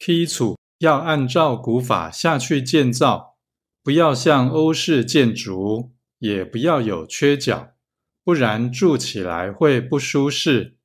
梯础要按照古法下去建造不要像欧式建筑也不要有缺角不然住起来会不舒适。